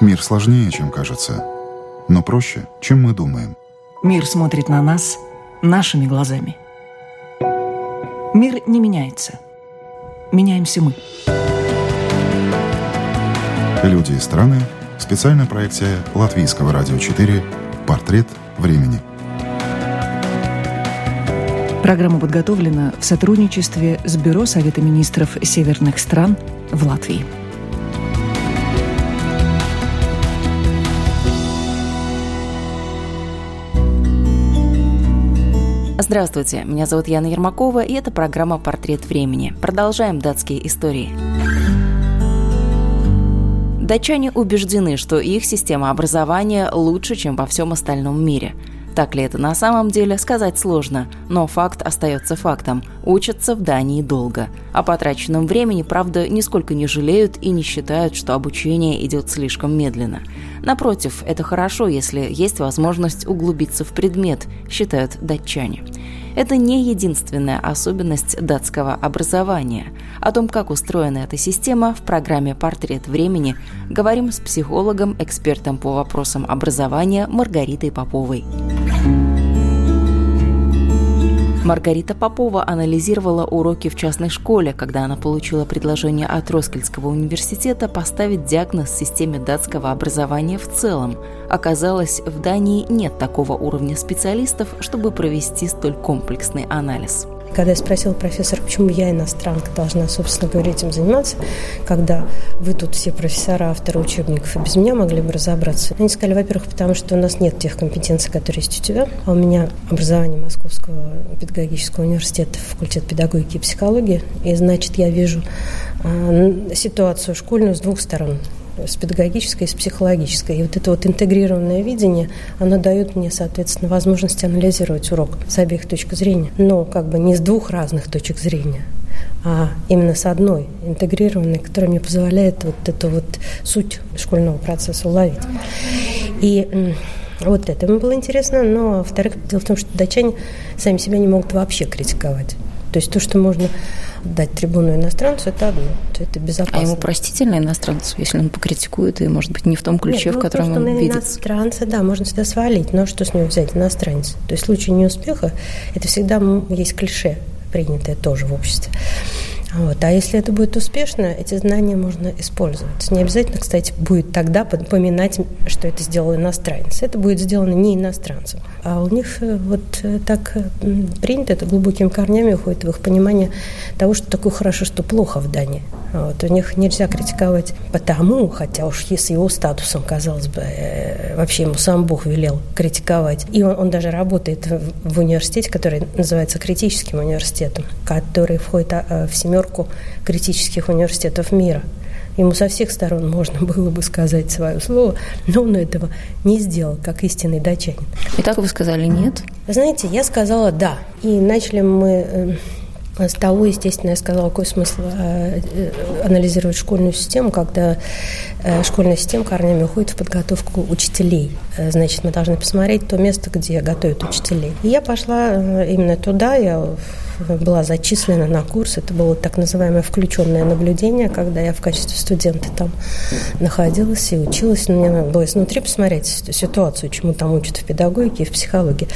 Мир сложнее, чем кажется, но проще, чем мы думаем. Мир смотрит на нас нашими глазами. Мир не меняется. Меняемся мы. Люди и страны. Специальная проекция Латвийского радио 4 «Портрет времени». Программа подготовлена в сотрудничестве с Бюро Совета министров северных стран в Латвии. Здравствуйте, меня зовут Яна Ермакова, и это программа «Портрет времени». Продолжаем датские истории. Датчане убеждены, что их система образования лучше, чем во всем остальном мире. Так ли это на самом деле, сказать сложно, но факт остается фактом. Учатся в Дании долго. О потраченном времени, правда, нисколько не жалеют и не считают, что обучение идет слишком медленно. Напротив, это хорошо, если есть возможность углубиться в предмет, считают датчане. Это не единственная особенность датского образования. О том, как устроена эта система, в программе «Портрет времени» говорим с психологом, экспертом по вопросам образования Маргаритой Поповой. Маргарита Попова анализировала уроки в частной школе, когда она получила предложение от Роскельского университета поставить диагноз системе датского образования в целом. Оказалось, в Дании нет такого уровня специалистов, чтобы провести столь комплексный анализ. Когда я спросила профессора, почему я, иностранка, должна, собственно говоря, этим заниматься, когда вы тут все профессора, авторы учебников, и без меня могли бы разобраться. Они сказали, во-первых, потому что у нас нет тех компетенций, которые есть у тебя, а у меня образование Московского педагогического университета, факультет педагогики и психологии, и, значит, я вижу э, ситуацию школьную с двух сторон с педагогической и с психологической. И вот это вот интегрированное видение, оно дает мне, соответственно, возможность анализировать урок с обеих точек зрения. Но как бы не с двух разных точек зрения, а именно с одной, интегрированной, которая мне позволяет вот эту вот суть школьного процесса уловить. И вот это мне было интересно, но, во-вторых, дело в том, что датчане сами себя не могут вообще критиковать. То есть то, что можно дать трибуну иностранцу, это одно, это безопасно. А ему простительно иностранцу, если он покритикует, и, может быть, не в том ключе, Нет, ну, в котором он видит? иностранца, да, можно всегда свалить, но что с него взять, иностранец? То есть в случае неуспеха, это всегда есть клише, принятое тоже в обществе. Вот. А если это будет успешно, эти знания можно использовать. Не обязательно, кстати, будет тогда поминать, что это сделал иностранец. Это будет сделано не иностранцем. А у них э, вот э, так принято, это глубокими корнями уходит в их понимание того, что такое хорошо, что плохо в Дании. Вот. У них нельзя критиковать потому, хотя уж с его статусом, казалось бы, э, вообще ему сам Бог велел критиковать. И он, он даже работает в университете, который называется критическим университетом, который входит а, в семерку критических университетов мира. Ему со всех сторон можно было бы сказать свое слово, но он этого не сделал, как истинный датчанин. И так вы сказали «нет»? Знаете, я сказала «да». И начали мы э, с того, естественно, я сказала, какой смысл э, э, анализировать школьную систему, когда школьная система корнями уходит в подготовку учителей. Значит, мы должны посмотреть то место, где готовят учителей. И я пошла именно туда, я была зачислена на курс. Это было так называемое включенное наблюдение, когда я в качестве студента там находилась и училась. Мне надо было изнутри посмотреть ситуацию, чему там учат в педагогике и в психологии.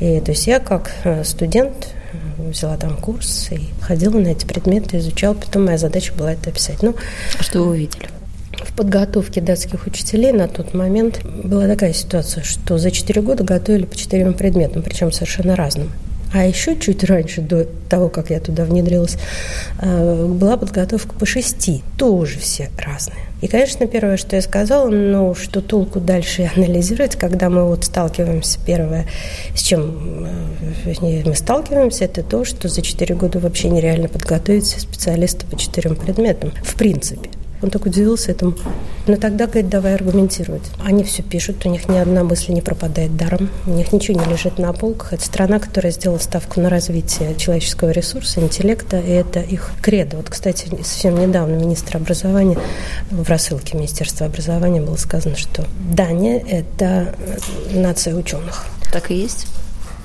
И, то есть я как э, студент взяла там курс и ходила на эти предметы, изучала. Потом моя задача была это описать. Ну, а что вы увидели? В подготовке датских учителей на тот момент была такая ситуация, что за четыре года готовили по четырем предметам, причем совершенно разным. А еще чуть раньше, до того, как я туда внедрилась, э, была подготовка по шести. Тоже все разные. И, конечно, первое, что я сказала, ну, что толку дальше анализировать, когда мы вот сталкиваемся, первое, с чем э, мы сталкиваемся, это то, что за четыре года вообще нереально подготовить специалиста по четырем предметам, в принципе. Он так удивился этому. Но тогда, говорит, давай аргументировать. Они все пишут, у них ни одна мысль не пропадает даром, у них ничего не лежит на полках. Это страна, которая сделала ставку на развитие человеческого ресурса, интеллекта, и это их кредо. Вот, кстати, совсем недавно министр образования в рассылке Министерства образования было сказано, что Дания – это нация ученых. Так и есть?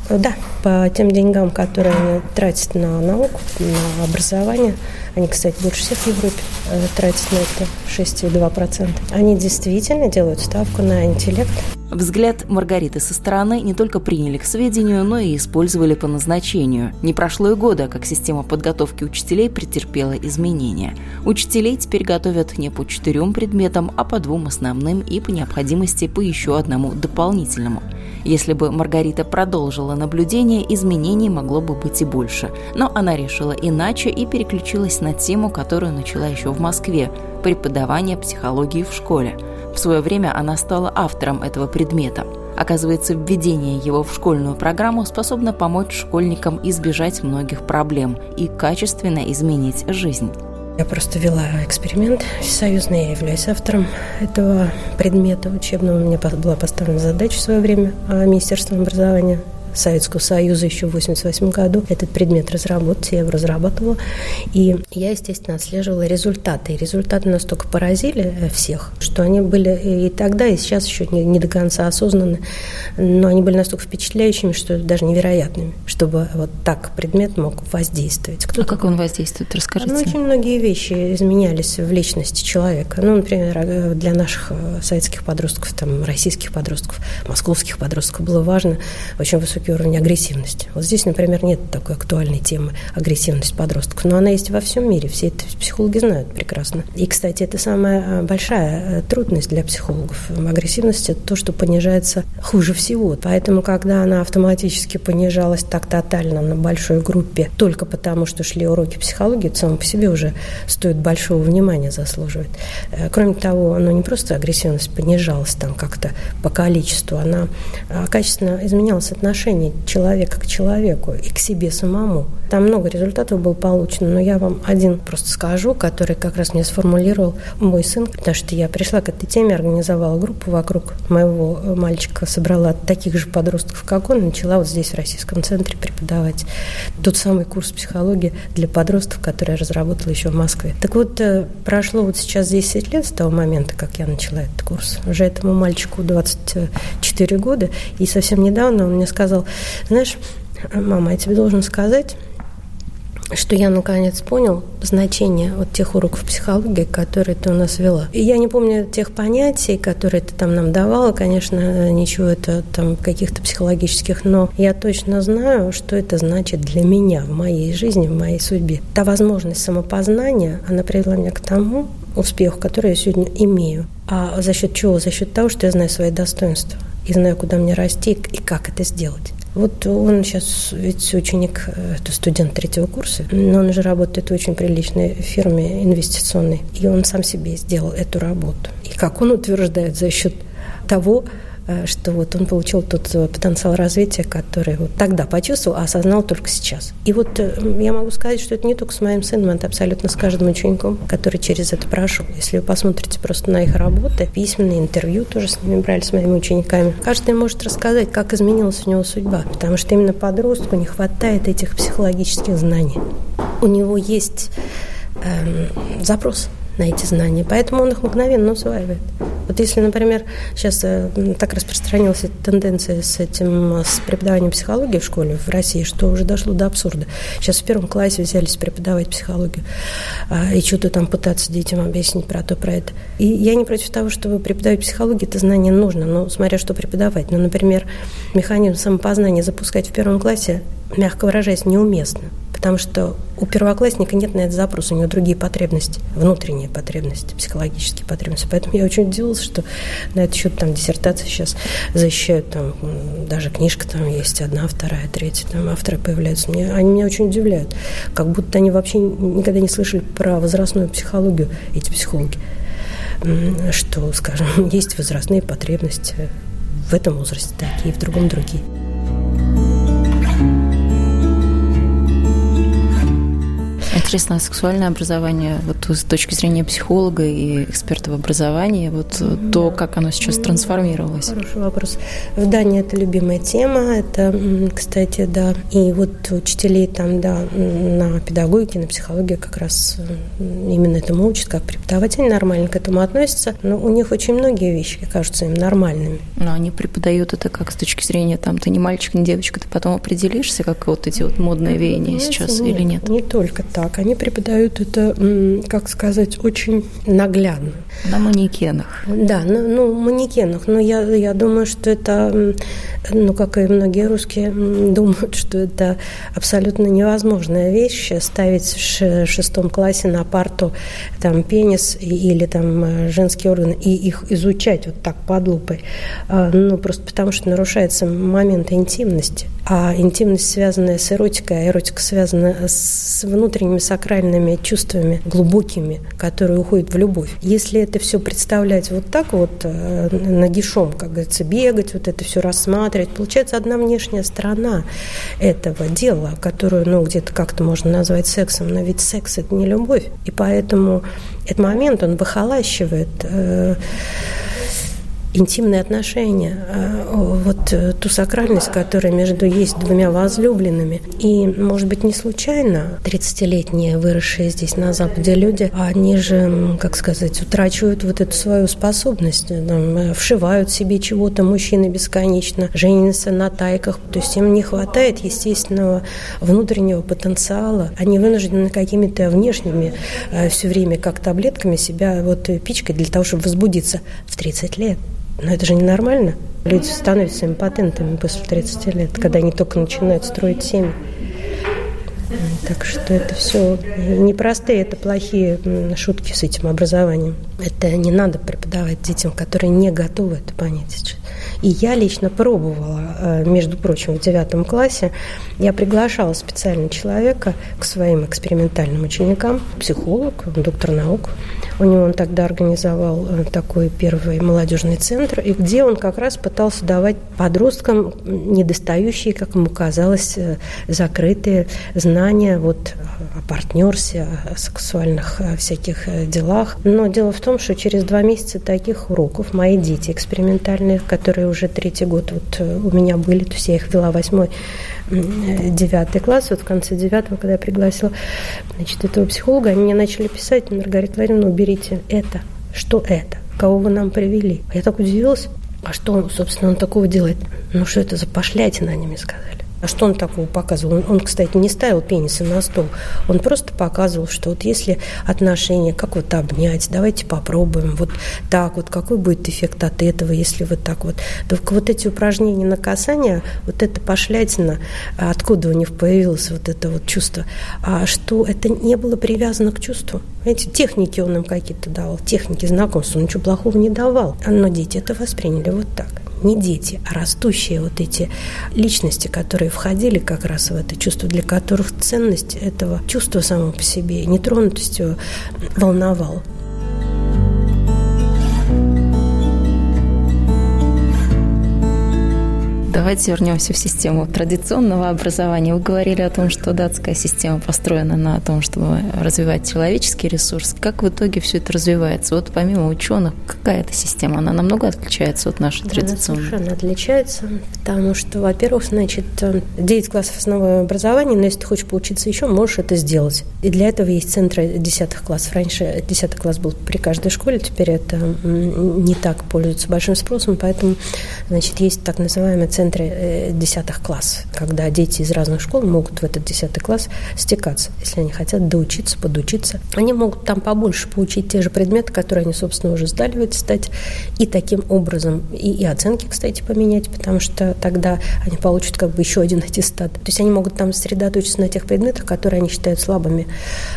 Да, по тем деньгам, которые они тратят на науку, на образование, они, кстати, больше всех в Европе э, тратят на это 6,2%. Они действительно делают ставку на интеллект. Взгляд Маргариты со стороны не только приняли к сведению, но и использовали по назначению. Не прошло и года, как система подготовки учителей претерпела изменения. Учителей теперь готовят не по четырем предметам, а по двум основным и по необходимости по еще одному дополнительному. Если бы Маргарита продолжила наблюдение, изменений могло бы быть и больше. Но она решила иначе и переключилась на тему, которую начала еще в Москве – преподавание психологии в школе – в свое время она стала автором этого предмета. Оказывается, введение его в школьную программу способно помочь школьникам избежать многих проблем и качественно изменить жизнь. Я просто вела эксперимент всесоюзный, я являюсь автором этого предмета учебного. Меня была поставлена задача в свое время а Министерством образования Советского Союза еще в 1988 году этот предмет разработать, я его разрабатывала. И я, естественно, отслеживала результаты. И результаты настолько поразили э, всех, что они были и тогда, и сейчас еще не, не до конца осознаны, но они были настолько впечатляющими, что даже невероятными, чтобы вот так предмет мог воздействовать. Кто а как он воздействует? Расскажите. Ну, очень многие вещи изменялись в личности человека. Ну, например, э, для наших э, советских подростков, там, российских подростков, московских подростков было важно очень высокий высокий уровень агрессивности. Вот здесь, например, нет такой актуальной темы агрессивность подростков, но она есть во всем мире, все это психологи знают прекрасно. И, кстати, это самая а, большая э, трудность для психологов. Агрессивность – это то, что понижается хуже всего. Поэтому, когда она автоматически понижалась так тотально на большой группе только потому, что шли уроки психологии, это само по себе уже стоит большого внимания заслуживает. Э, кроме того, ну, не просто агрессивность понижалась там как-то по количеству, она качественно изменялось отношение отношение человека к человеку и к себе самому. Там много результатов было получено, но я вам один просто скажу, который как раз мне сформулировал мой сын, потому что я пришла к этой теме, организовала группу вокруг моего мальчика, собрала таких же подростков, как он, начала вот здесь, в Российском центре, преподавать тот самый курс психологии для подростков, который я разработала еще в Москве. Так вот, э, прошло вот сейчас 10 лет с того момента, как я начала этот курс. Уже этому мальчику 24 года, и совсем недавно он мне сказал, знаешь, мама, я тебе должен сказать, что я наконец понял значение вот тех уроков психологии, которые ты у нас вела. И я не помню тех понятий, которые ты там нам давала, конечно, ничего это там каких-то психологических, но я точно знаю, что это значит для меня в моей жизни, в моей судьбе. Та возможность самопознания, она привела меня к тому успеху, который я сегодня имею. А за счет чего? За счет того, что я знаю свои достоинства и знаю, куда мне расти и как это сделать. Вот он сейчас ведь ученик, э, это студент третьего курса, но он уже работает в очень приличной фирме инвестиционной, и он сам себе сделал эту работу. И как он утверждает, за счет того, что вот он получил тот э, потенциал развития, который вот тогда почувствовал, а осознал только сейчас. И вот э, я могу сказать, что это не только с моим сыном, это абсолютно с каждым учеником, который через это прошел. Если вы посмотрите просто на их работы, письменные интервью тоже с ними брали, с моими учениками, каждый может рассказать, как изменилась у него судьба, потому что именно подростку не хватает этих психологических знаний. У него есть эм, запрос на эти знания, поэтому он их мгновенно усваивает. Вот если, например, сейчас э, так распространилась эта тенденция с этим, с преподаванием психологии в школе в России, что уже дошло до абсурда. Сейчас в первом классе взялись преподавать психологию а, и что-то там пытаться детям объяснить про то, про это. И я не против того, чтобы преподавать психологию, это знание нужно, но смотря что преподавать. Ну, например, механизм самопознания запускать в первом классе, мягко выражаясь, неуместно. Потому что у первоклассника нет на этот запрос, у него другие потребности, внутренние потребности, психологические потребности. Поэтому я очень удивилась, что на этот счет там диссертации сейчас защищают, там даже книжка там есть, одна, вторая, третья, там авторы появляются. Мне, они меня очень удивляют, как будто они вообще никогда не слышали про возрастную психологию, эти психологи что, скажем, есть возрастные потребности в этом возрасте такие, в другом другие. Непосредственно сексуальное образование, вот с точки зрения психолога и эксперта в образовании, вот да. то, как оно сейчас трансформировалось? Хороший вопрос. В Дании это любимая тема, это, кстати, да, и вот учителей там, да, на педагогике, на психологии как раз именно этому учат, как преподаватели нормально к этому относятся, но у них очень многие вещи кажутся им нормальными. Но они преподают это как с точки зрения, там, ты не мальчик, не девочка, ты потом определишься, как вот эти вот модные веяния нет, сейчас нет, или нет? Не только так. Они преподают это, как сказать, очень наглядно. На манекенах. Да, ну, ну манекенах. Но я, я думаю, что это, ну, как и многие русские думают, что это абсолютно невозможная вещь ставить в шестом классе на парту там пенис или там э, женские органы и их изучать вот так под лупой. А, ну, просто потому что нарушается момент интимности. А интимность, связанная с эротикой, а эротика связана с внутренними сакральными чувствами, глубокими, которые уходят в любовь. Если это все представлять вот так вот э, нагишом, как говорится, бегать, вот это все рассматривать, получается одна внешняя сторона этого дела, которую, ну, где-то как-то можно назвать сексом, но ведь секс – это не любовь. И поэтому этот момент, он выхолащивает э, интимные отношения, а, вот э, ту сакральность, которая между есть двумя возлюбленными. И, может быть, не случайно 30-летние, выросшие здесь на Западе люди, они же, как сказать, утрачивают вот эту свою способность, там, э, вшивают себе чего-то мужчины бесконечно, женятся на тайках, то есть им не хватает естественного внутреннего потенциала. Они вынуждены какими-то внешними э, все время, как таблетками себя вот пичкать для того, чтобы возбудиться в 30 лет. Но это же ненормально. Люди становятся импотентами после 30 лет, когда они только начинают строить семьи. Так что это все непростые, это плохие шутки с этим образованием. Это не надо преподавать детям, которые не готовы это понять. И я лично пробовала, э, между прочим, в девятом классе, я приглашала специально человека к своим экспериментальным ученикам, психолог, доктор наук. У него он тогда организовал э, такой первый молодежный центр, и где он как раз пытался давать подросткам недостающие, как ему казалось, э, закрытые знания вот о партнерстве, о сексуальных всяких делах. Но дело в том, что через два месяца таких уроков мои дети экспериментальные, которые уже третий год вот э, у меня были, то есть я их вела восьмой, девятый класс, вот в конце девятого, когда я пригласила значит, этого психолога, они мне начали писать, Маргарита Владимировна, уберите это, что это, кого вы нам привели. Я так удивилась, а что он, собственно, он такого делает? Ну, что это за пошлятина, они мне сказали. А что он такого показывал? Он, он, кстати, не ставил пенисы на стол. Он просто показывал, что вот если отношения, как вот обнять, давайте попробуем, вот так вот, какой будет эффект от этого, если вот так вот. Только вот эти упражнения на касание, вот это пошлятина, откуда у них появилось вот это вот чувство, а что это не было привязано к чувству. Эти техники он им какие-то давал, техники знакомства, он ничего плохого не давал. Но дети это восприняли вот так не дети, а растущие вот эти личности, которые входили как раз в это чувство, для которых ценность этого чувства само по себе, нетронутостью волновал. Давайте вернемся в систему традиционного образования. Вы говорили о том, что датская система построена на том, чтобы развивать человеческий ресурс. Как в итоге все это развивается? Вот помимо ученых, какая это система? Она намного отличается от нашей да, традиционной? Она совершенно отличается, потому что, во-первых, значит, 9 классов основного образования, но если ты хочешь поучиться еще, можешь это сделать. И для этого есть центры 10 классов. Раньше 10 класс был при каждой школе, теперь это не так пользуется большим спросом, поэтому, значит, есть так называемый центр центре э, десятых класс, когда дети из разных школ могут в этот десятый класс стекаться, если они хотят доучиться, подучиться. Они могут там побольше поучить те же предметы, которые они, собственно, уже сдали в аттестате, и таким образом и, и оценки, кстати, поменять, потому что тогда они получат как бы еще один аттестат. То есть они могут там сосредоточиться на тех предметах, которые они считают слабыми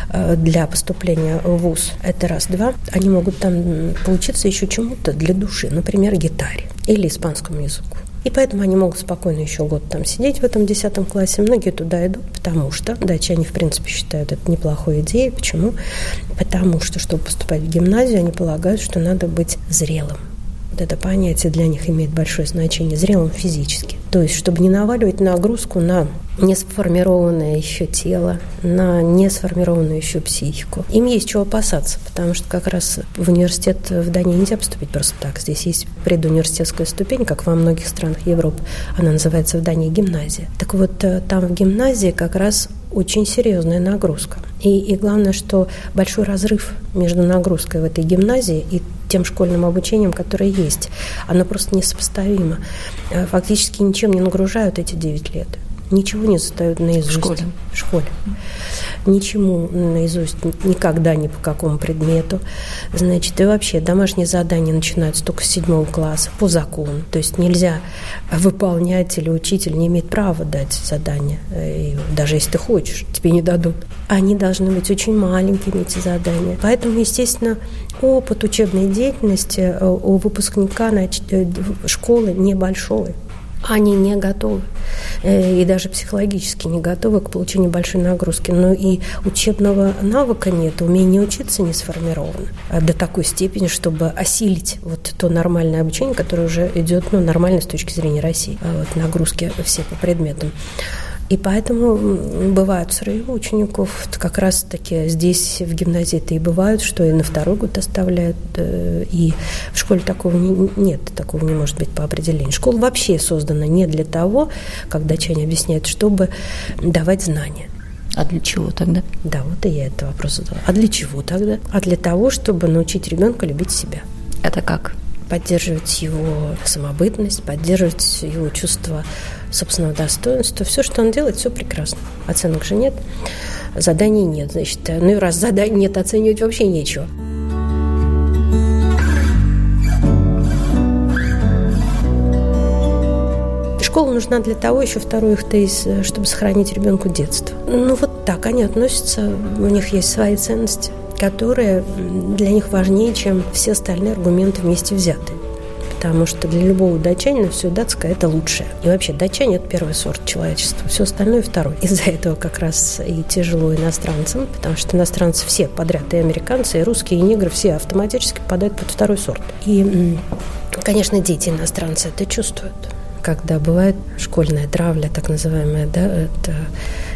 э, для поступления в ВУЗ. Это раз. Два. Они могут там поучиться еще чему-то для души, например, гитаре или испанскому языку. И поэтому они могут спокойно еще год там сидеть в этом десятом классе. Многие туда идут, потому что датчане, в принципе, считают это неплохой идеей. Почему? Потому что, чтобы поступать в гимназию, они полагают, что надо быть зрелым. Вот это понятие для них имеет большое значение, зрелым физически. То есть, чтобы не наваливать нагрузку на не сформированное еще тело, на не сформированную еще психику. Им есть чего опасаться, потому что как раз в университет в Дании нельзя поступить просто так. Здесь есть предуниверситетская ступень, как во многих странах Европы. Она называется в Дании гимназия. Так вот, э, там в гимназии как раз очень серьезная нагрузка. И, и главное, что большой разрыв между нагрузкой в этой гимназии и тем школьным обучением, которое есть. Оно просто несопоставимо. Э, фактически ничем не нагружают эти 9 лет. Ничего не задают наизусть. В школе. В школе. Ничему наизусть, никогда ни по какому предмету. Значит, и вообще домашние задания начинаются только с седьмого класса по закону. То есть нельзя выполнять или учитель не имеет права дать задания. И даже если ты хочешь, тебе не дадут. Они должны быть очень маленькими, эти задания. Поэтому, естественно, опыт учебной деятельности э, у выпускника э, школы небольшой они не готовы. Э, и даже психологически не готовы к получению большой нагрузки. Но и учебного навыка нет, умение учиться не сформировано а до такой степени, чтобы осилить вот то нормальное обучение, которое уже идет ну, нормально с точки зрения России. А вот нагрузки все по предметам. И поэтому бывают срывы учеников. Как раз-таки здесь в гимназии-то и бывают, что и на второй год оставляют. Э, и в школе такого не, нет, такого не может быть по определению. Школа вообще создана не для того, как датчане объясняют, чтобы давать знания. А для чего тогда? Да, вот и я этот вопрос задала. А для чего тогда? А для того, чтобы научить ребенка любить себя. Это как? Поддерживать его самобытность, поддерживать его чувство собственного достоинства. Все, что он делает, все прекрасно. Оценок же нет, заданий нет. Значит, ну и раз заданий нет, оценивать вообще нечего. Школа нужна для того, еще второй их тезис, чтобы сохранить ребенку детство. Ну вот так они относятся, у них есть свои ценности, которые для них важнее, чем все остальные аргументы вместе взятые потому что для любого датчанина все датское – это лучшее. И вообще датчане – это первый сорт человечества, все остальное – второй. Из-за этого как раз и тяжело иностранцам, потому что иностранцы все подряд, и американцы, и русские, и негры, все автоматически попадают под второй сорт. И, конечно, дети иностранцы это чувствуют когда бывает школьная травля, так называемая, да, это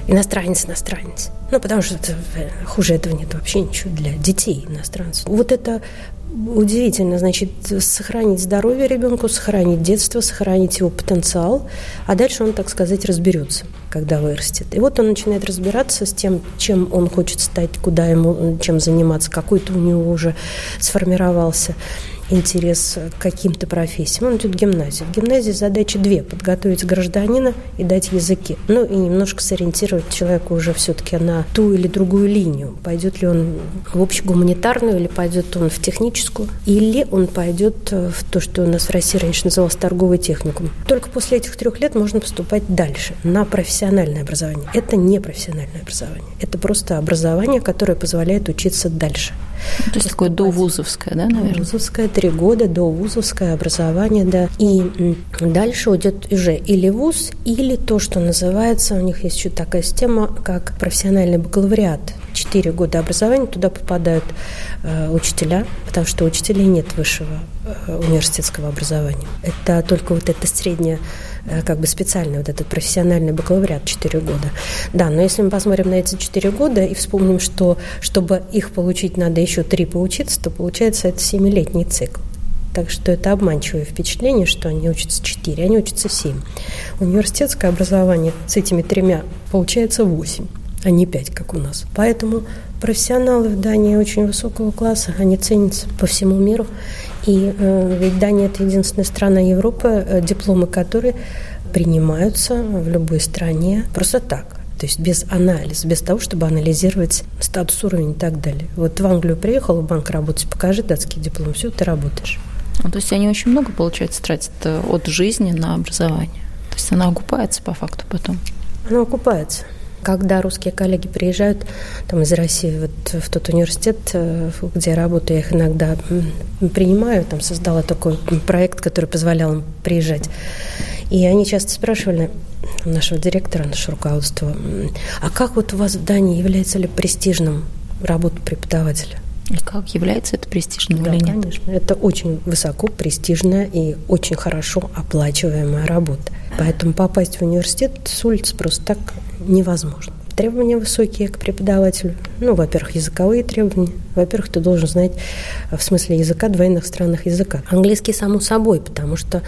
иностранец-иностранец. Ну, потому что это, э, хуже этого нет вообще ничего для детей иностранцев. Вот это удивительно, значит, сохранить здоровье ребенку, сохранить детство, сохранить его потенциал, а дальше он, так сказать, разберется, когда вырастет. И вот он начинает разбираться с тем, чем он хочет стать, куда ему, чем заниматься, какой-то у него уже сформировался интерес к каким-то профессиям. Он идет в гимназию. В гимназии задачи две – подготовить гражданина и дать языки. Ну и немножко сориентировать человека уже все-таки на ту или другую линию. Пойдет ли он в общегуманитарную или пойдет он в техническую, или он пойдет в то, что у нас в России раньше называлось торговый техникум. Только после этих трех лет можно поступать дальше, на профессиональное образование. Это не профессиональное образование. Это просто образование, которое позволяет учиться дальше. Ну, то есть такое довузовское, да, наверное? Вузовское, три года до вузовское образование, да. И дальше уйдет уже или вуз, или то, что называется, у них есть еще такая система, как профессиональный бакалавриат. Четыре года образования, туда попадают э, учителя, потому что у учителей нет высшего университетского образования. Это только вот это среднее Э, как бы специальный вот этот профессиональный бакалавриат 4 года. Да, но если мы посмотрим на эти 4 года и вспомним, что чтобы их получить, надо еще 3 поучиться, то получается это 7-летний цикл. Так что это обманчивое впечатление, что они учатся 4, они учатся 7. Университетское образование с этими тремя получается 8, а не 5, как у нас. Поэтому профессионалы в Дании очень высокого класса, они ценятся по всему миру. И э, ведь Дания – это единственная страна Европы, э, дипломы которой принимаются в любой стране просто так. То есть без анализа, без того, чтобы анализировать статус, уровень и так далее. Вот в Англию приехал в банк работать, покажи датский диплом, все, ты работаешь. Ну, то есть они очень много, получается, тратят э, от жизни на образование. То есть она окупается по факту потом. Она окупается когда русские коллеги приезжают там, из России вот, в тот университет, э, где я работаю, я их иногда принимаю, там создала такой проект, который позволял им приезжать. И они часто спрашивали нашего директора, наше руководство, а как вот у вас в Дании является ли престижным работа преподавателя? И как является это престижным да, или нет? конечно. Это очень высоко престижная и очень хорошо оплачиваемая работа. Поэтому попасть в университет с улицы просто так невозможно. Требования высокие к преподавателю. Ну, во-первых, языковые требования. Во-первых, ты должен знать в смысле языка два иностранных языка. Английский само собой, потому что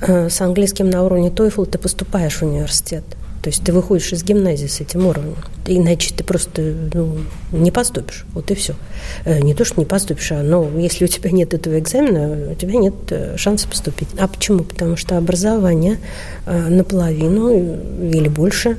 э, с английским на уровне TOEFL ты поступаешь в университет. То есть ты выходишь из гимназии с этим уровнем. Иначе ты просто ну, не поступишь. Вот и все. Э, не то, что не поступишь, а но если у тебя нет этого экзамена, у тебя нет э, шанса поступить. А почему? Потому что образование э, наполовину или больше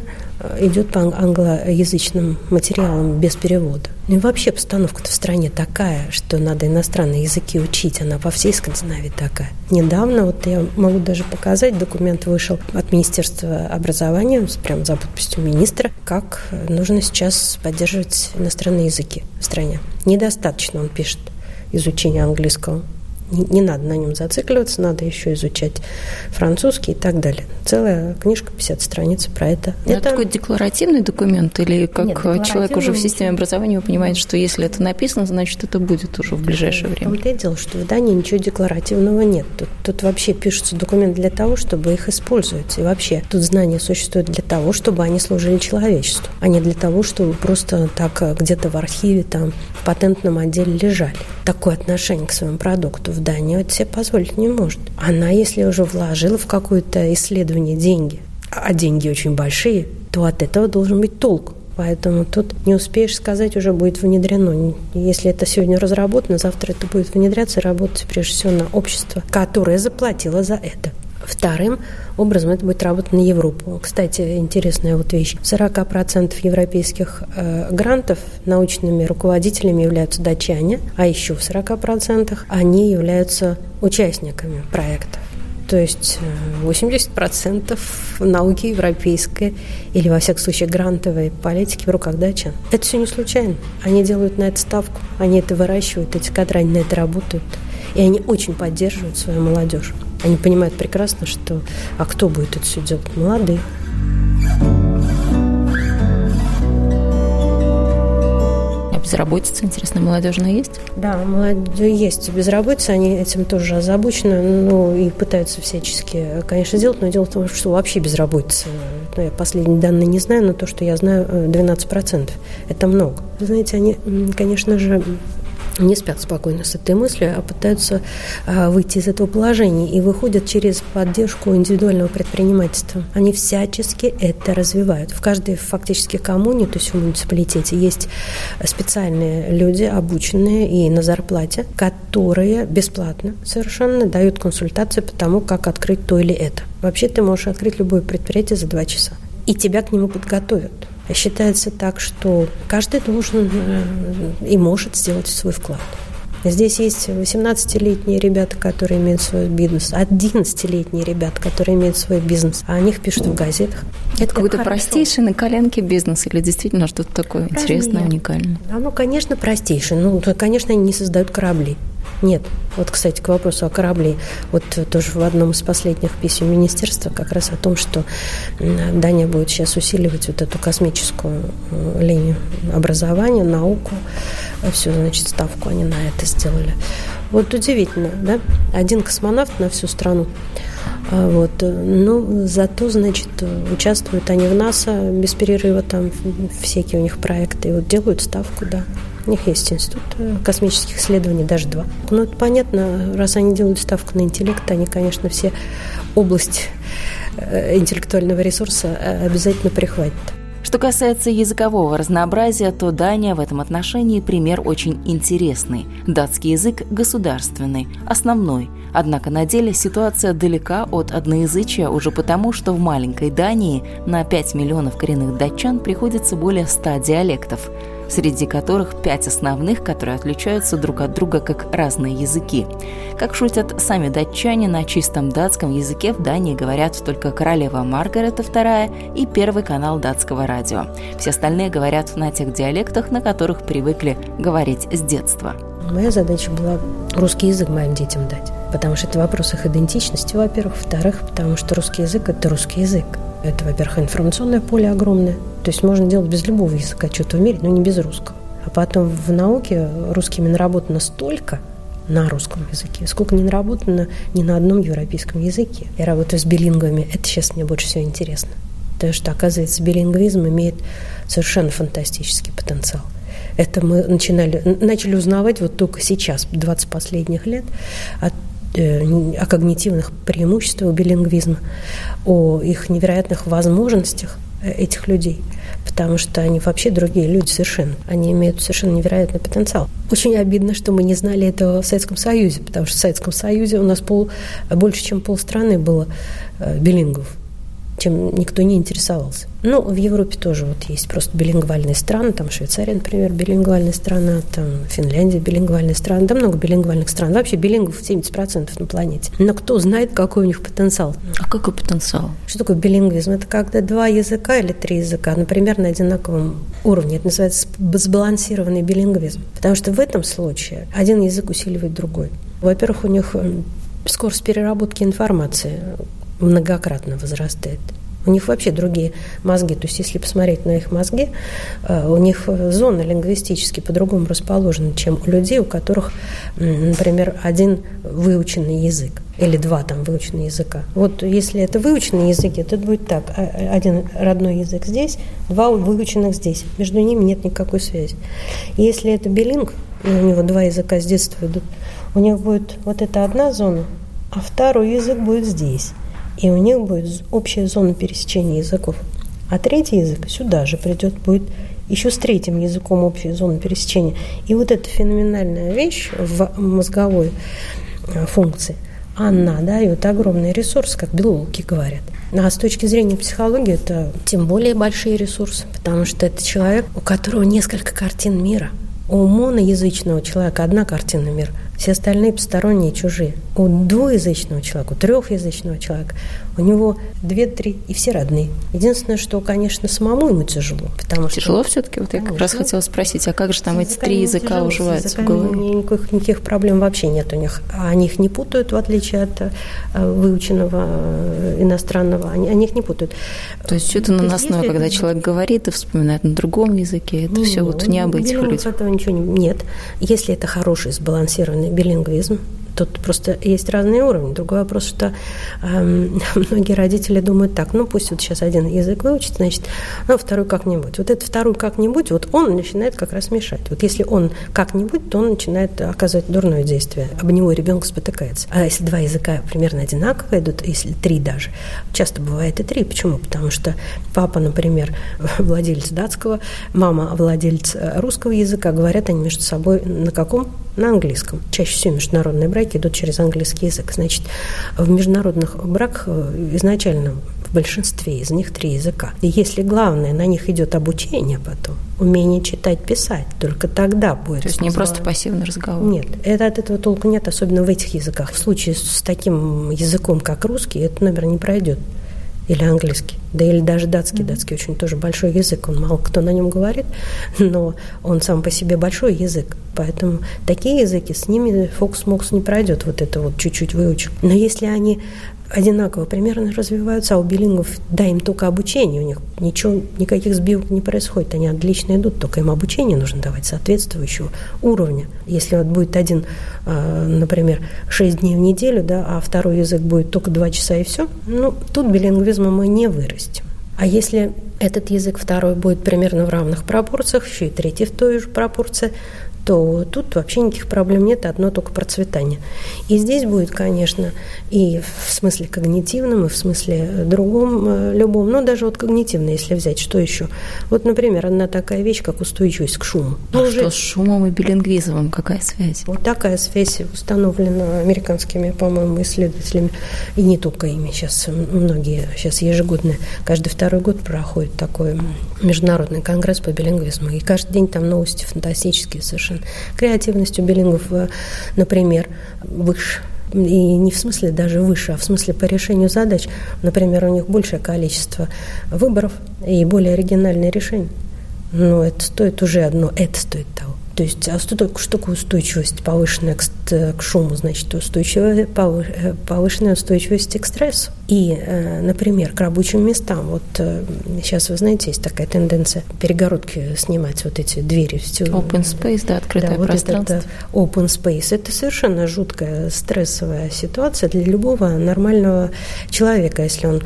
идет по англоязычным материалам без перевода. Ну и вообще обстановка-то в стране такая, что надо иностранные языки учить. Она по всей Скандинавии такая. Недавно, вот я могу даже показать, документ вышел от Министерства образования, прямо за подписью министра, как нужно сейчас поддерживать иностранные языки в стране. Недостаточно, он пишет, изучения английского не, не надо на нем зацикливаться, надо еще изучать французский и так далее. Целая книжка, 50 страниц про это. Но это такой декларативный документ или как Нет, человек уже в системе образования вы понимаете, что если это написано, значит это будет уже в ближайшее время? В том-то и дело, что в Дании ничего декларативного нет. Тут, тут вообще пишутся документы для того, чтобы их использовать. И вообще тут знания существуют для того, чтобы они служили человечеству, а не для того, чтобы просто так где-то в архиве, там, в патентном отделе лежали. Такое отношение к своему продукту в Дании это себе позволить не может. Она, если уже вложила в какое-то исследование деньги, а деньги очень большие, то от этого должен быть толк. Поэтому тут не успеешь сказать, уже будет внедрено. Если это сегодня разработано, завтра это будет внедряться и работать прежде всего на общество, которое заплатило за это. Вторым образом это будет работать на Европу. Кстати, интересная вот вещь. 40% европейских э, грантов научными руководителями являются датчане, а еще в 40% они являются участниками проектов. То есть 80% э, науки европейской или, во всяком случае, грантовой политики в руках датчан. Это все не случайно. Они делают на это ставку, они это выращивают, эти кадры, они на это работают. И они очень поддерживают свою молодежь. Они понимают прекрасно, что а кто будет это все делать? Молодые. А безработица, интересно, молодежная есть? Да, молодежь есть безработица, они этим тоже озабочены, ну и пытаются всячески, конечно, сделать, но дело в том, что вообще безработица, ну, я последние данные не знаю, но то, что я знаю, 12%. Это много. знаете, они, конечно же, не спят спокойно с этой мыслью, а пытаются а, выйти из этого положения и выходят через поддержку индивидуального предпринимательства. Они всячески это развивают. В каждой фактически коммуне, то есть в муниципалитете, есть специальные люди, обученные и на зарплате, которые бесплатно совершенно дают консультации по тому, как открыть то или это. Вообще ты можешь открыть любое предприятие за два часа. И тебя к нему подготовят. Считается так, что каждый должен э, и может сделать свой вклад. Здесь есть 18-летние ребята, которые имеют свой бизнес, 11-летние ребята, которые имеют свой бизнес, а о них пишут в газетах. Это какой-то простейший на коленке бизнес или действительно что-то такое Разные. интересное, уникальное? Оно, конечно, простейшее. Ну, конечно, они не создают корабли. Нет. Вот, кстати, к вопросу о корабле. Вот тоже в одном из последних писем министерства как раз о том, что Дания будет сейчас усиливать вот эту космическую э, линию образования, науку. Все, значит, ставку они на это сделали. Вот удивительно, да? Один космонавт на всю страну. А вот. Ну, зато, значит, участвуют они в НАСА без перерыва, там всякие у них проекты, и вот делают ставку, да. У них есть институт э, космических исследований, даже два. Ну, это понятно, раз они делают ставку на интеллект, они, конечно, все область э, интеллектуального ресурса э, обязательно прихватят. Что касается языкового разнообразия, то Дания в этом отношении пример очень интересный. Датский язык государственный, основной. Однако на деле ситуация далека от одноязычия уже потому, что в маленькой Дании на 5 миллионов коренных датчан приходится более 100 диалектов – среди которых пять основных, которые отличаются друг от друга как разные языки. Как шутят сами датчане, на чистом датском языке в Дании говорят только королева Маргарета II и первый канал датского радио. Все остальные говорят на тех диалектах, на которых привыкли говорить с детства. Моя задача была русский язык моим детям дать, потому что это вопрос их идентичности, во-первых. Во-вторых, потому что русский язык – это русский язык. Это, во-первых, информационное поле огромное. То есть можно делать без любого языка что-то в мире, но не без русского. А потом в науке русскими наработано столько, на русском языке, сколько не наработано ни на одном европейском языке. Я работаю с билингвами, это сейчас мне больше всего интересно. Потому что, оказывается, билингвизм имеет совершенно фантастический потенциал. Это мы начинали, начали узнавать вот только сейчас, 20 последних лет, от э, о когнитивных преимуществах билингвизма, о их невероятных возможностях э, этих людей – потому что они вообще другие люди совершенно. Они имеют совершенно невероятный потенциал. Очень обидно, что мы не знали этого в Советском Союзе, потому что в Советском Союзе у нас пол, больше, чем полстраны было э, билингов чем никто не интересовался. Ну, в Европе тоже вот есть просто билингвальные страны, там Швейцария, например, билингвальная страна, там Финляндия билингвальная страна, да много билингвальных стран. Вообще билингов 70% на планете. Но кто знает, какой у них потенциал? А какой потенциал? Что такое билингвизм? Это когда два языка или три языка, например, на одинаковом уровне. Это называется сбалансированный билингвизм. Потому что в этом случае один язык усиливает другой. Во-первых, у них скорость переработки информации многократно возрастает. У них вообще другие мозги. То есть, если посмотреть на их мозги, э, у них зоны лингвистически по-другому расположены, чем у людей, у которых, например, один выученный язык или два там выученных языка. Вот если это выученные языки, то это будет так. А, один родной язык здесь, два выученных здесь. Между ними нет никакой связи. Если это билинг, и у него два языка с детства идут, у них будет вот эта одна зона, а второй язык будет здесь и у них будет общая зона пересечения языков. А третий язык сюда же придет, будет еще с третьим языком общая зона пересечения. И вот эта феноменальная вещь в мозговой э, функции, она дает огромный ресурс, как биологи говорят. А с точки зрения психологии это тем более большие ресурсы, потому что это человек, у которого несколько картин мира. У моноязычного человека одна картина мира – все остальные посторонние, чужие. У двуязычного человека, у трехязычного человека, у него две-три, и все родные. Единственное, что, конечно, самому ему тяжело. Потому тяжело что... все-таки? Вот я как раз хотела спросить, а как же там эти три языка тяжело, уживаются в голове? Никаких, никаких проблем вообще нет у них. Они их не путают, в отличие от э, выученного э, иностранного. Они, они их не путают. То есть все это наносное, есть, когда человек говорит и вспоминает на другом языке, это не, все вот не об этих людях. этого ничего не... Нет. Если это хороший, сбалансированный билингвизм. Тут просто есть разные уровни. Другой вопрос, что э, многие родители думают так, ну пусть вот сейчас один язык выучит, значит, ну второй как-нибудь. Вот этот второй как-нибудь, вот он начинает как раз мешать. Вот если он как-нибудь, то он начинает оказывать дурное действие. Об него ребенок спотыкается. А если два языка примерно одинаково идут, если три даже, часто бывает и три. Почему? Потому что папа, например, владелец датского, мама владелец русского языка, говорят они между собой на каком? На английском. Чаще всего международные браки идут через английский язык. Значит, в международных браках э, изначально в большинстве из них три языка. И если главное, на них идет обучение потом, умение читать, писать, только тогда будет. То есть не просто пассивный разговор? Нет, это от этого толку нет, особенно в этих языках. В случае с таким языком, как русский, этот номер не пройдет или английский, да или даже датский. Датский очень тоже большой язык, он мало кто на нем говорит, но он сам по себе большой язык. Поэтому такие языки, с ними фокус-мокс не пройдет, вот это вот чуть-чуть выучил. Но если они одинаково примерно развиваются, а у билингов, да, им только обучение, у них ничего, никаких сбивок не происходит, они отлично идут, только им обучение нужно давать соответствующего уровня. Если вот будет один, а, например, 6 дней в неделю, да, а второй язык будет только 2 часа и все, ну, тут билингвизма мы не вырастем. А если этот язык второй будет примерно в равных пропорциях, еще и третий в той же пропорции, то тут вообще никаких проблем нет, одно только процветание. И здесь будет, конечно, и в смысле когнитивном, и в смысле другом, э, любом, но даже вот когнитивно, если взять, что еще? Вот, например, одна такая вещь, как устойчивость к шуму. А ну, что с шумом и билингвизмом какая связь? Вот такая связь установлена американскими, по-моему, исследователями, и не только ими. Сейчас многие, сейчас ежегодно, каждый второй год проходит такой международный конгресс по билингвизму, и каждый день там новости фантастические совершенно совершенно. Креативность у билингов, э, например, выше и не в смысле даже выше, а в смысле по решению задач. Например, у них большее количество выборов и более оригинальные решения. Но это стоит уже одно, это стоит того. То есть а что, такое, что такое устойчивость, повышенная к, к шуму, значит, устойчивая, э, повышенная устойчивость к стрессу. И, э, например, к рабочим местам. Вот сейчас, вы знаете, есть такая тенденция перегородки снимать, вот эти двери. Все. Open space, да, открытое да, пространство. Вот это open space. Это совершенно жуткая стрессовая ситуация для любого нормального человека, если он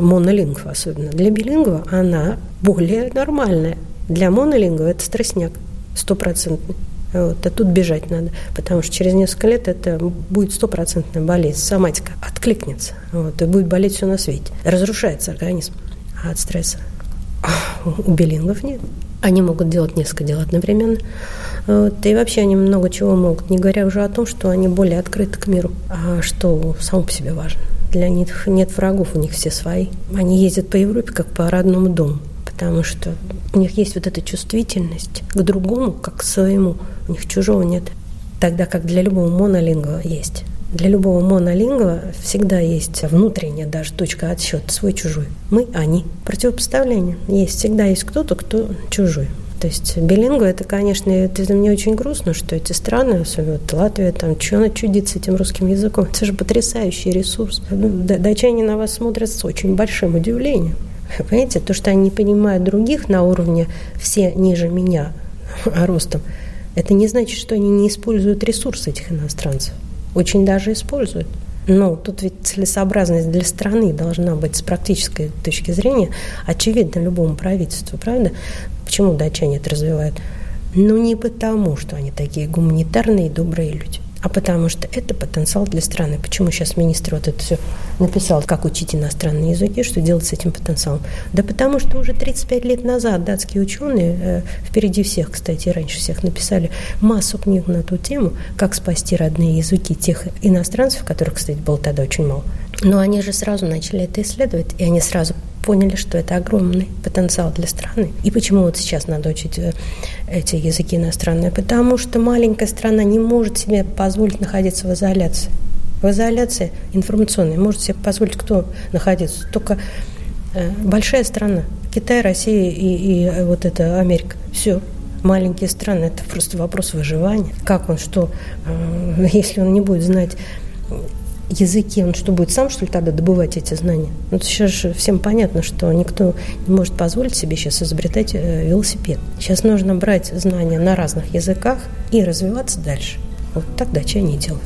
монолингв особенно. Для билингва она более нормальная. Для монолингва это стрессняк стопроцентный. Вот, а тут бежать надо, потому что через несколько лет это будет стопроцентная болезнь, соматика откликнется, вот, и будет болеть все на свете. Разрушается организм от стресса. У билингов нет. Они могут делать несколько дел одновременно. Вот, и вообще они много чего могут, не говоря уже о том, что они более открыты к миру, а что само по себе важно. Для них нет врагов, у них все свои. Они ездят по Европе как по родному дому потому что у них есть вот эта чувствительность к другому, как к своему. У них чужого нет. Тогда как для любого монолингва есть. Для любого монолингва всегда есть внутренняя даже точка отсчета, свой-чужой. Мы, они. Противопоставление. Есть, всегда есть кто-то, кто чужой. То есть билингва, это, конечно, это мне очень грустно, что эти страны, особенно вот Латвия, там, что она чудит с этим русским языком. Это же потрясающий ресурс. Ну, датчане на вас смотрят с очень большим удивлением. Понимаете, то, что они не понимают других на уровне все ниже меня ростом, это не значит, что они не используют ресурсы этих иностранцев. Очень даже используют. Но тут ведь целесообразность для страны должна быть с практической точки зрения очевидна любому правительству, правда? Почему датчане это развивают? Ну, не потому, что они такие гуманитарные и добрые люди а потому что это потенциал для страны. Почему сейчас министр вот это все написал, как учить иностранные языки, что делать с этим потенциалом? Да потому что уже 35 лет назад датские ученые, э, впереди всех, кстати, раньше всех, написали массу книг на ту тему, как спасти родные языки тех иностранцев, которых, кстати, было тогда очень мало. Но они же сразу начали это исследовать, и они сразу поняли, что это огромный потенциал для страны. И почему вот сейчас надо учить э, эти языки иностранные? Потому что маленькая страна не может себе позволить находиться в изоляции. В изоляции информационной может себе позволить кто находиться? Только э, большая страна. Китай, Россия и, и э, вот это Америка. Все. Маленькие страны – это просто вопрос выживания. Как он, что, если он не будет знать языки, он что, будет сам, что ли, тогда добывать эти знания? Ну, сейчас же всем понятно, что никто не может позволить себе сейчас изобретать э, велосипед. Сейчас нужно брать знания на разных языках и развиваться дальше. Вот так датчане делают.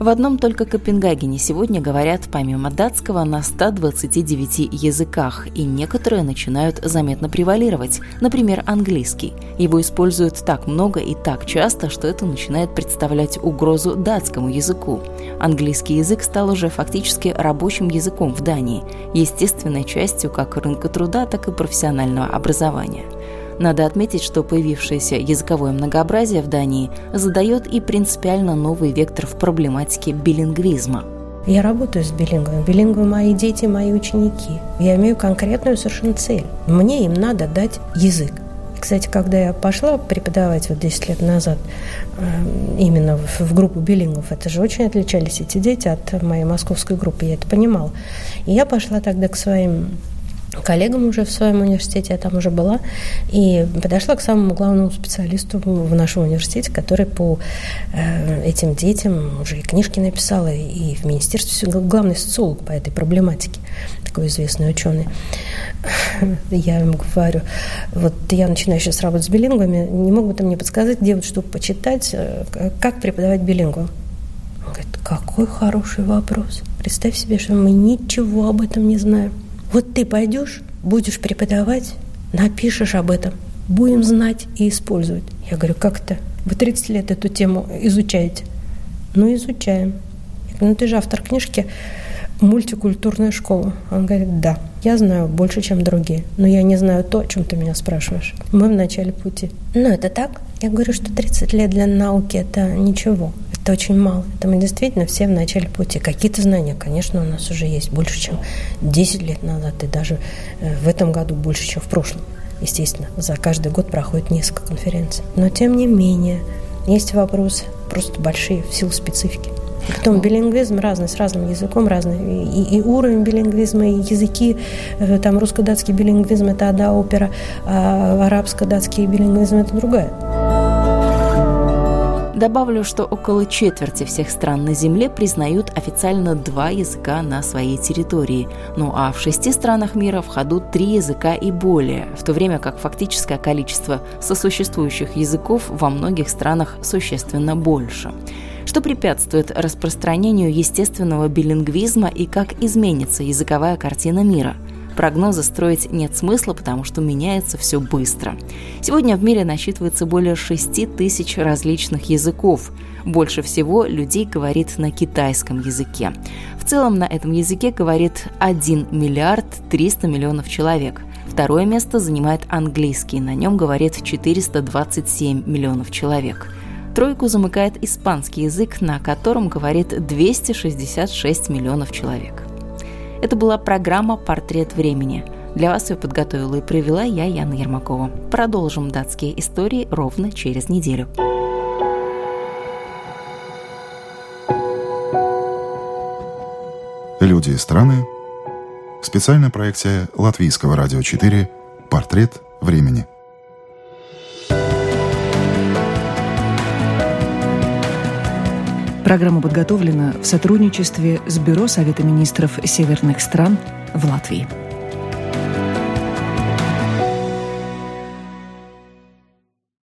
В одном только Копенгагене сегодня говорят помимо датского на 129 языках, и некоторые начинают заметно превалировать, например, английский. Его используют так много и так часто, что это начинает представлять угрозу датскому языку. Английский язык стал уже фактически рабочим языком в Дании, естественной частью как рынка труда, так и профессионального образования – надо отметить, что появившееся языковое многообразие в Дании задает и принципиально новый вектор в проблематике билингвизма. Я работаю с билингвом. Билингвы мои дети, мои ученики. Я имею конкретную совершенно цель. Мне им надо дать язык. Кстати, когда я пошла преподавать вот 10 лет назад э, именно в, группу билингов, это же очень отличались эти дети от моей московской группы, я это понимала. И я пошла тогда к своим коллегам уже в своем университете, я там уже была, и подошла к самому главному специалисту в нашем университете, который по э, этим детям уже и книжки написала, и в министерстве главный социолог по этой проблематике, такой известный ученый. Я ему говорю, вот я начинаю сейчас работать с билингвами, не мог бы ты мне подсказать, где вот что почитать, э, как преподавать билингву? Он говорит, какой хороший вопрос. Представь себе, что мы ничего об этом не знаем. Вот ты пойдешь, будешь преподавать, напишешь об этом, будем знать и использовать. Я говорю, как это? Вы 30 лет эту тему изучаете? Ну, изучаем. Я говорю, ну ты же автор книжки «Мультикультурная школа». Он говорит, да, я знаю больше, чем другие, но я не знаю то, о чем ты меня спрашиваешь. Мы в начале пути. Ну, это так? Я говорю, что 30 лет для науки – это ничего. Это очень мало. Это мы действительно все в начале пути. Какие-то знания, конечно, у нас уже есть больше, чем 10 лет назад, и даже э, в этом году больше, чем в прошлом. Естественно, за каждый год проходит несколько конференций. Но тем не менее, есть вопросы просто большие в силу специфики. Потом билингвизм разный, с разным языком разный. И, и уровень билингвизма, и языки. Э, там русско-датский билингвизм – это одна опера, а арабско-датский билингвизм – это другая. Добавлю, что около четверти всех стран на Земле признают официально два языка на своей территории, ну а в шести странах мира в ходу три языка и более, в то время как фактическое количество сосуществующих языков во многих странах существенно больше что препятствует распространению естественного билингвизма и как изменится языковая картина мира – Прогнозы строить нет смысла, потому что меняется все быстро. Сегодня в мире насчитывается более 6 тысяч различных языков. Больше всего людей говорит на китайском языке. В целом на этом языке говорит 1 миллиард 300 миллионов человек. Второе место занимает английский, на нем говорит 427 миллионов человек. Тройку замыкает испанский язык, на котором говорит 266 миллионов человек. Это была программа «Портрет времени». Для вас ее подготовила и провела я, Яна Ермакова. Продолжим датские истории ровно через неделю. Люди и страны. Специальная проекция Латвийского радио 4 «Портрет времени». Программа подготовлена в сотрудничестве с Бюро Совета министров северных стран в Латвии.